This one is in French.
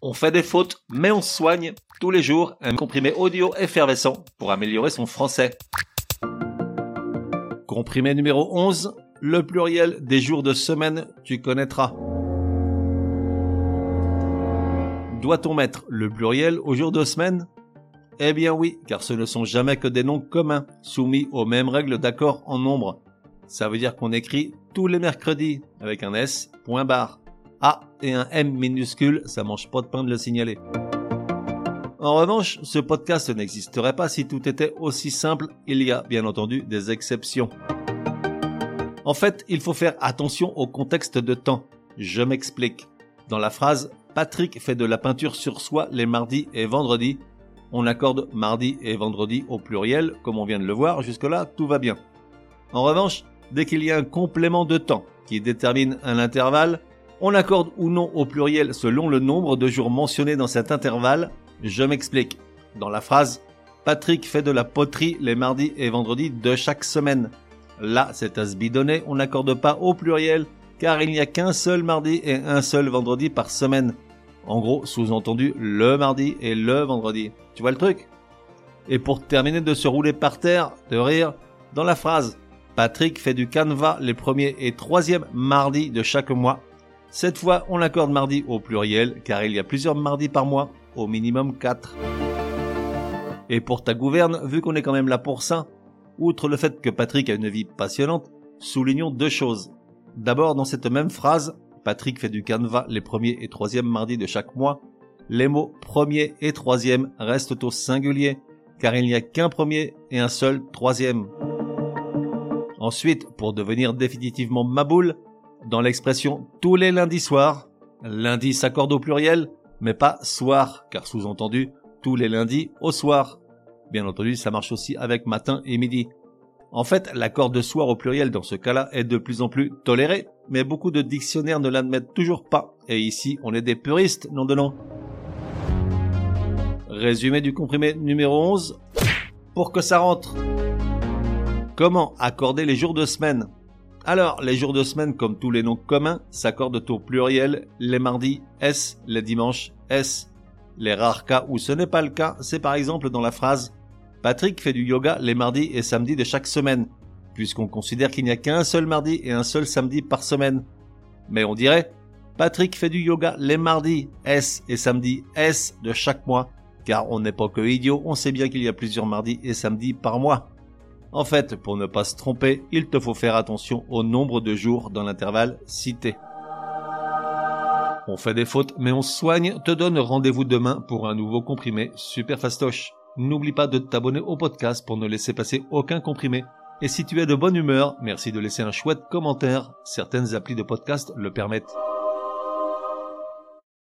On fait des fautes, mais on soigne tous les jours un comprimé audio effervescent pour améliorer son français. Comprimé numéro 11, le pluriel des jours de semaine, tu connaîtras. Doit-on mettre le pluriel aux jours de semaine? Eh bien oui, car ce ne sont jamais que des noms communs, soumis aux mêmes règles d'accord en nombre. Ça veut dire qu'on écrit tous les mercredis avec un S, point barre. Et un M minuscule, ça mange pas de pain de le signaler. En revanche, ce podcast n'existerait pas si tout était aussi simple, il y a bien entendu des exceptions. En fait, il faut faire attention au contexte de temps. Je m'explique. Dans la phrase Patrick fait de la peinture sur soi les mardis et vendredis, on accorde mardi et vendredi au pluriel, comme on vient de le voir, jusque-là tout va bien. En revanche, dès qu'il y a un complément de temps qui détermine un intervalle, on accorde ou non au pluriel selon le nombre de jours mentionnés dans cet intervalle. Je m'explique. Dans la phrase Patrick fait de la poterie les mardis et vendredis de chaque semaine. Là, c'est à se bidonner, on n'accorde pas au pluriel car il n'y a qu'un seul mardi et un seul vendredi par semaine. En gros, sous-entendu, le mardi et le vendredi. Tu vois le truc? Et pour terminer de se rouler par terre, de rire, dans la phrase Patrick fait du canevas les premiers et troisièmes mardis de chaque mois. Cette fois, on l'accorde mardi au pluriel, car il y a plusieurs mardis par mois, au minimum 4. Et pour ta gouverne, vu qu'on est quand même là pour ça, outre le fait que Patrick a une vie passionnante, soulignons deux choses. D'abord, dans cette même phrase, Patrick fait du canevas les premiers et troisièmes mardis de chaque mois. Les mots premier et troisième restent au singulier, car il n'y a qu'un premier et un seul troisième. Ensuite, pour devenir définitivement maboule, dans l'expression tous les lundis soirs, lundi s'accorde au pluriel, mais pas soir, car sous-entendu tous les lundis au soir. Bien entendu, ça marche aussi avec matin et midi. En fait, l'accord de soir au pluriel dans ce cas-là est de plus en plus toléré, mais beaucoup de dictionnaires ne l'admettent toujours pas, et ici on est des puristes, non de nom. Résumé du comprimé numéro 11. Pour que ça rentre. Comment accorder les jours de semaine? Alors, les jours de semaine, comme tous les noms communs, s'accordent au pluriel les mardis S, les dimanches S. Les rares cas où ce n'est pas le cas, c'est par exemple dans la phrase Patrick fait du yoga les mardis et samedis de chaque semaine, puisqu'on considère qu'il n'y a qu'un seul mardi et un seul samedi par semaine. Mais on dirait Patrick fait du yoga les mardis S et samedis S de chaque mois, car on n'est pas que idiot, on sait bien qu'il y a plusieurs mardis et samedis par mois. En fait, pour ne pas se tromper, il te faut faire attention au nombre de jours dans l'intervalle cité. On fait des fautes, mais on soigne, te donne rendez-vous demain pour un nouveau comprimé super fastoche. N'oublie pas de t'abonner au podcast pour ne laisser passer aucun comprimé. Et si tu es de bonne humeur, merci de laisser un chouette commentaire. Certaines applis de podcast le permettent.